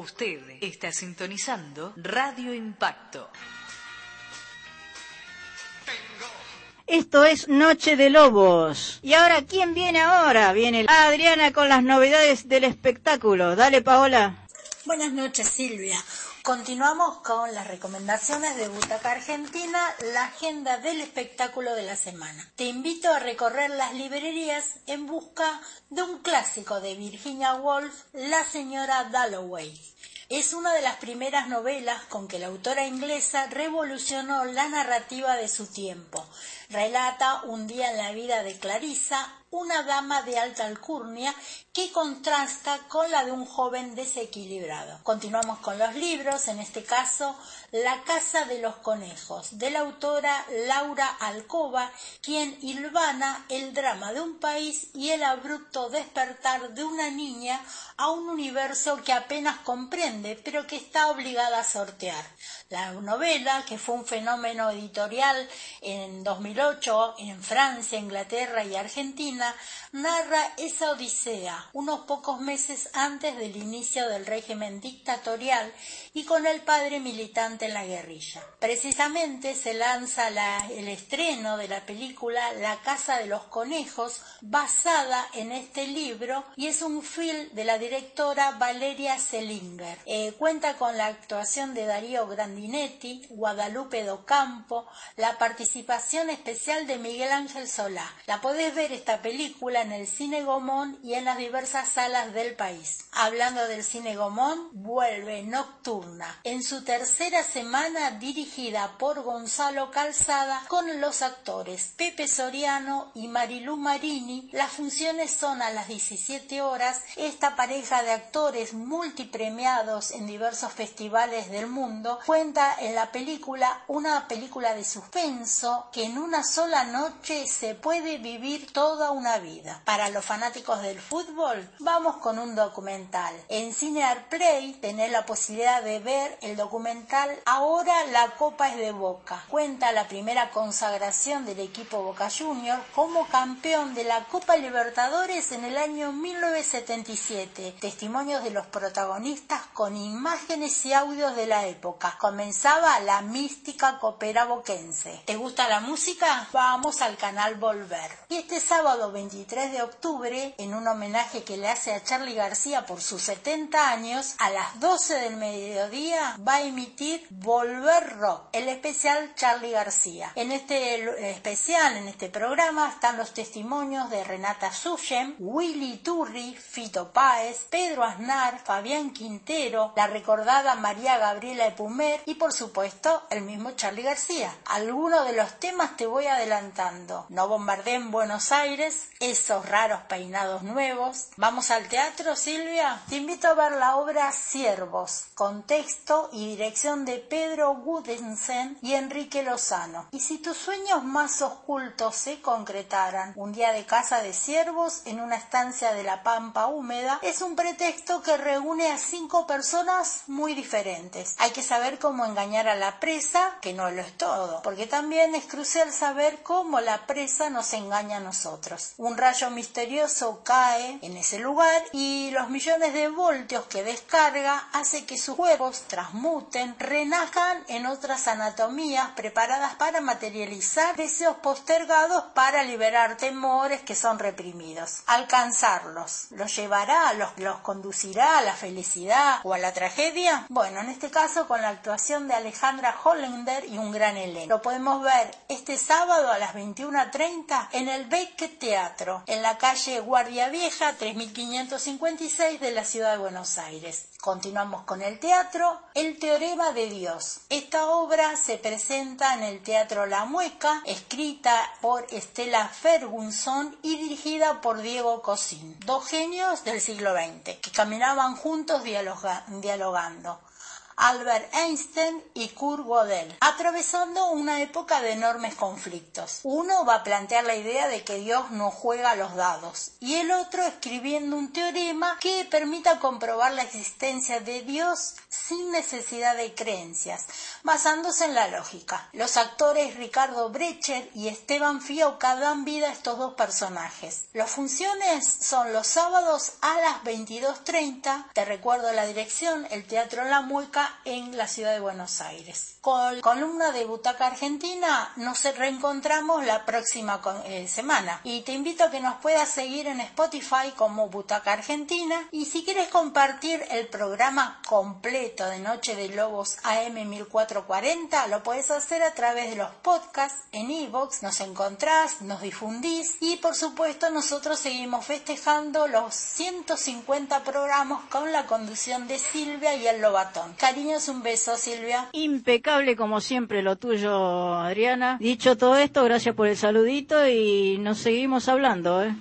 Usted está sintonizando Radio Impacto. Esto es Noche de Lobos. Y ahora, ¿quién viene ahora? Viene Adriana con las novedades del espectáculo. Dale, Paola. Buenas noches, Silvia. Continuamos con las recomendaciones de Butaca Argentina, la agenda del espectáculo de la semana. Te invito a recorrer las librerías en busca de un clásico de Virginia Woolf, La señora Dalloway. Es una de las primeras novelas con que la autora inglesa revolucionó la narrativa de su tiempo. Relata un día en la vida de Clarissa, una dama de alta alcurnia que contrasta con la de un joven desequilibrado. Continuamos con los libros, en este caso La Casa de los Conejos, de la autora Laura Alcoba, quien hilvana el drama de un país y el abrupto despertar de una niña a un universo que apenas comprende, pero que está obligada a sortear. La novela, que fue un fenómeno editorial en 2008 en Francia, Inglaterra y Argentina, narra esa odisea unos pocos meses antes del inicio del régimen dictatorial y con el padre militante en la guerrilla. Precisamente se lanza el estreno de la película La Casa de los Conejos, basada en este libro, y es un film de la directora Valeria Selinger. Eh, cuenta con la actuación de Darío Grandinetti, Guadalupe Docampo, la participación especial de Miguel Ángel Solá. La podés ver esta película en el Cine Gomón y en las diversas salas del país. Hablando del Cine Gomón, vuelve Nocturna, en su tercera semana dirigida por Gonzalo Calzada con los actores Pepe Soriano y Marilú Marini. Las funciones son a las 17 horas. Esta pareja de actores multipremiados en diversos festivales del mundo cuenta en la película una película de suspenso que en una sola noche se puede vivir toda una vida. Para los fanáticos del fútbol, vamos con un documental. En Cinear Play tenés la posibilidad de ver el documental Ahora la Copa es de Boca. Cuenta la primera consagración del equipo Boca Junior como campeón de la Copa Libertadores en el año 1977. Testimonios de los protagonistas con imágenes y audios de la época. Comenzaba la mística copera boquense. ¿Te gusta la música? Vamos al canal Volver. Y este sábado 23 de octubre, en un homenaje que le hace a Charlie García por sus 70 años, a las 12 del mediodía va a emitir Volver Rock, el especial Charlie García. En este especial, en este programa, están los testimonios de Renata Suyen, Willy Turri, Fito Páez, Pedro Aznar, Fabián Quintero, la recordada María Gabriela Epumer y por supuesto el mismo Charlie García. Algunos de los temas te voy adelantando. No bombardeen Buenos Aires, esos raros peinados nuevos. Vamos al teatro, Silvia. Te invito a ver la obra Siervos, con texto y dirección de Pedro Gudensen y Enrique Lozano. Y si tus sueños más ocultos se concretaran, un día de casa de siervos en una estancia de la pampa húmeda es un pretexto que reúne a cinco personas muy diferentes. Hay que saber cómo engañar a la presa, que no lo es todo, porque también es crucial saber cómo la presa nos engaña a nosotros. Un rayo misterioso cae en ese lugar y los millones de voltios que descarga hace que sus huevos transmuten, renazcan en otras anatomías preparadas para materializar deseos postergados para liberar temores que son reprimidos. Alcanzarlos, ¿los llevará, los, los conducirá a la felicidad o a la tragedia? Bueno, en este caso con la actuación de Alejandra Hollander y un gran elenco. Lo podemos ver este sábado a las 21.30 en el Beckett En la calle Guardia Vieja 3556 de la ciudad de Buenos Aires. Continuamos con el teatro, El Teorema de Dios. Esta obra se presenta en el Teatro La Mueca, escrita por Estela Ferguson y dirigida por Diego Cosín, dos genios del siglo XX, que caminaban juntos dialogando. Albert Einstein y Kurt Gödel, atravesando una época de enormes conflictos. Uno va a plantear la idea de que Dios no juega los dados y el otro escribiendo un teorema que permita comprobar la existencia de Dios sin necesidad de creencias, basándose en la lógica. Los actores Ricardo Brecher y Esteban Fioca dan vida a estos dos personajes. Las funciones son los sábados a las 22.30, te recuerdo la dirección, el Teatro La Mueca en la ciudad de Buenos Aires. Con columna de Butaca Argentina nos reencontramos la próxima eh, semana y te invito a que nos puedas seguir en Spotify como Butaca Argentina y si quieres compartir el programa completo de Noche de Lobos AM 1440 lo puedes hacer a través de los podcasts en iVoox, nos encontrás, nos difundís y por supuesto nosotros seguimos festejando los 150 programas con la conducción de Silvia y el Lobatón. Un beso Silvia. Impecable como siempre lo tuyo Adriana. Dicho todo esto, gracias por el saludito y nos seguimos hablando. ¿eh?